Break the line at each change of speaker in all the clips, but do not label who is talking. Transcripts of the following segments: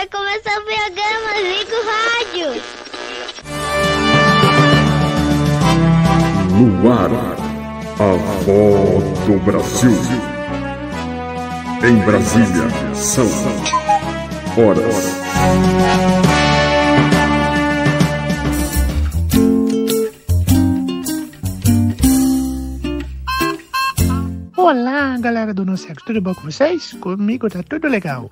vai começar o programa, liga o rádio.
No ar, a voz do Brasil. Em Brasília, são horas.
Olá, galera do Noceco, tudo bom com vocês? Comigo tá tudo legal.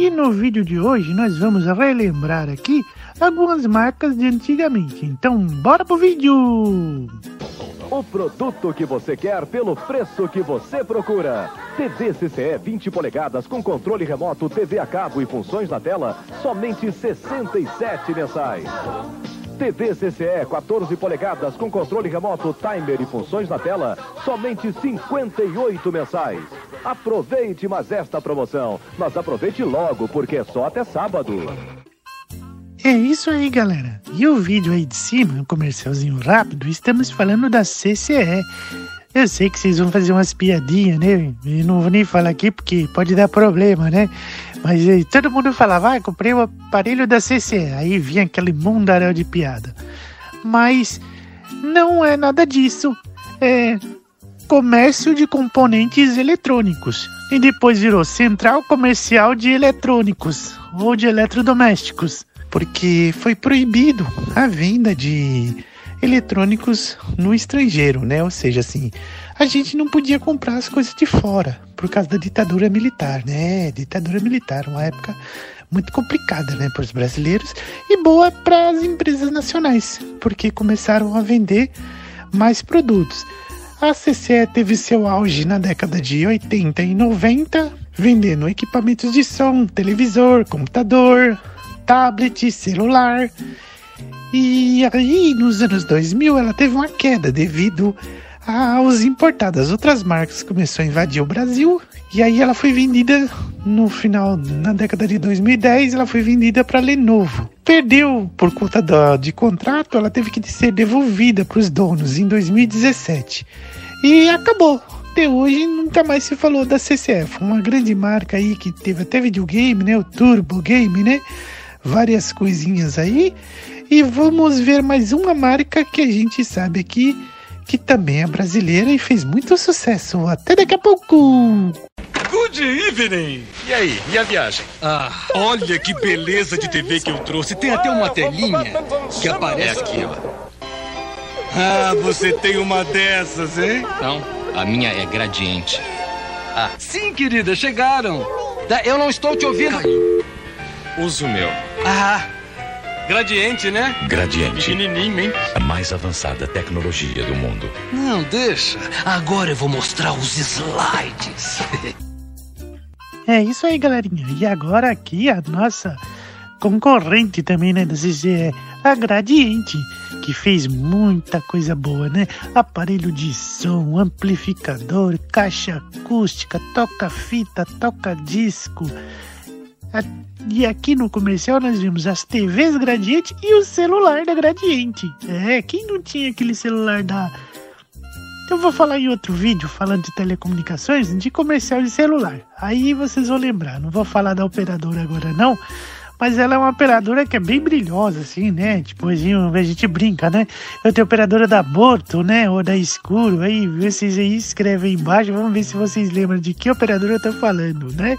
E no vídeo de hoje nós vamos relembrar aqui algumas marcas de antigamente. Então, bora pro vídeo!
O produto que você quer pelo preço que você procura. TV CCE 20 polegadas com controle remoto, TV a cabo e funções na tela, somente 67 mensais. TV CCE 14 polegadas com controle remoto, timer e funções na tela, somente 58 mensais. Aproveite mais esta promoção, mas aproveite logo porque é só até sábado.
É isso aí, galera. E o vídeo aí de cima, um comercialzinho rápido, estamos falando da CCE. Eu sei que vocês vão fazer umas piadinhas, né? Eu não vou nem falar aqui porque pode dar problema, né? Mas aí, todo mundo falava, ah, comprei o aparelho da CCE. Aí vinha aquele mundaréu de piada. Mas não é nada disso. É comércio de componentes eletrônicos. E depois virou Central Comercial de Eletrônicos ou de Eletrodomésticos. Porque foi proibido a venda de eletrônicos no estrangeiro, né? Ou seja, assim, a gente não podia comprar as coisas de fora por causa da ditadura militar, né? Ditadura militar, uma época muito complicada, né, para os brasileiros e boa para as empresas nacionais, porque começaram a vender mais produtos. A CCE teve seu auge na década de 80 e 90, vendendo equipamentos de som, televisor, computador, tablet, celular. E aí, nos anos 2000, ela teve uma queda devido aos importados. As outras marcas começaram a invadir o Brasil e aí ela foi vendida no final, na década de 2010, ela foi vendida para Lenovo. Perdeu por conta da, de contrato, ela teve que ser devolvida para os donos em 2017. E acabou. Até hoje nunca mais se falou da CCF, uma grande marca aí que teve até videogame, né? O Turbo Game, né? Várias coisinhas aí. E vamos ver mais uma marca que a gente sabe aqui que também é brasileira e fez muito sucesso. Até daqui a pouco!
Good evening!
E aí, e a viagem?
Ah, olha que beleza de TV que eu trouxe. Tem até uma telinha que aparece.
aqui, ó.
Ah, você tem uma dessas, hein?
Não, a minha é gradiente.
Ah, sim, querida, chegaram. Eu não estou te ouvindo.
Uso o meu.
Ah, gradiente, né?
Gradiente.
Pequenininho, hein?
A mais avançada tecnologia do mundo.
Não, deixa. Agora eu vou mostrar os slides.
É isso aí, galerinha. E agora aqui a nossa concorrente também, né, da CCE, a Gradiente, que fez muita coisa boa, né? Aparelho de som, amplificador, caixa acústica, toca-fita, toca-disco. E aqui no comercial nós vimos as TVs Gradiente e o celular da Gradiente. É, quem não tinha aquele celular da eu vou falar em outro vídeo falando de telecomunicações de comercial de celular. Aí vocês vão lembrar. Não vou falar da operadora agora não, mas ela é uma operadora que é bem brilhosa assim, né? Tipo, a gente- a gente brinca, né? Eu tenho operadora da Borto, né? Ou da Escuro. Aí vocês aí escrevem embaixo, vamos ver se vocês lembram de que operadora eu tô falando, né?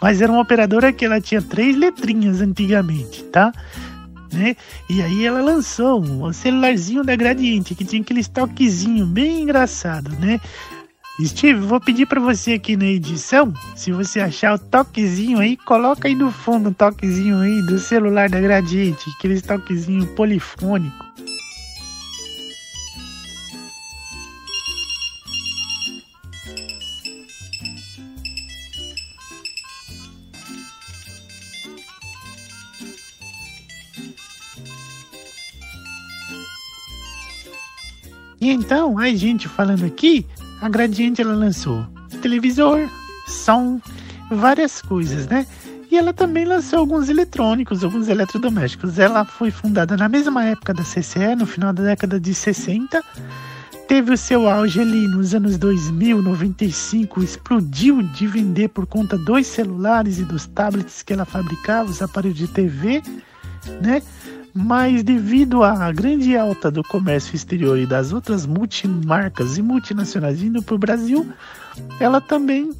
Mas era uma operadora que ela tinha três letrinhas antigamente, tá? Né? E aí ela lançou um celularzinho da Gradiente, que tinha aquele toquezinho bem engraçado, né? Steve, vou pedir para você aqui na edição, se você achar o toquezinho aí, coloca aí no fundo o toquezinho aí do celular da Gradiente, aquele toquezinho polifônico. E então, a gente falando aqui, a Gradiente ela lançou televisor, som, várias coisas, né? E ela também lançou alguns eletrônicos, alguns eletrodomésticos. Ela foi fundada na mesma época da CCE, no final da década de 60. teve o seu auge ali nos anos 2000, 95, explodiu de vender por conta dos celulares e dos tablets que ela fabricava, os aparelhos de TV, né? Mas devido à grande alta do comércio exterior e das outras multimarcas e multinacionais vindo para o Brasil, ela também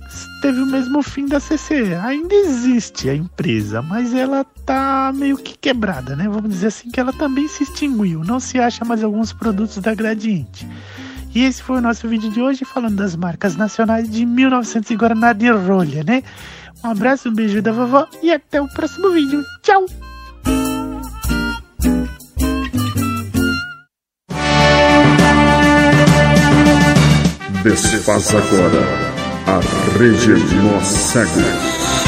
teve o mesmo fim da CCE. Ainda existe a empresa, mas ela tá meio que quebrada, né? Vamos dizer assim que ela também se extinguiu. Não se acha mais alguns produtos da Gradiente. E esse foi o nosso vídeo de hoje falando das marcas nacionais de 1900 e Guaraná de rolha, né? Um abraço, um beijo da vovó e até o próximo vídeo. Tchau!
Desfaz agora a Rede Nós Cegos.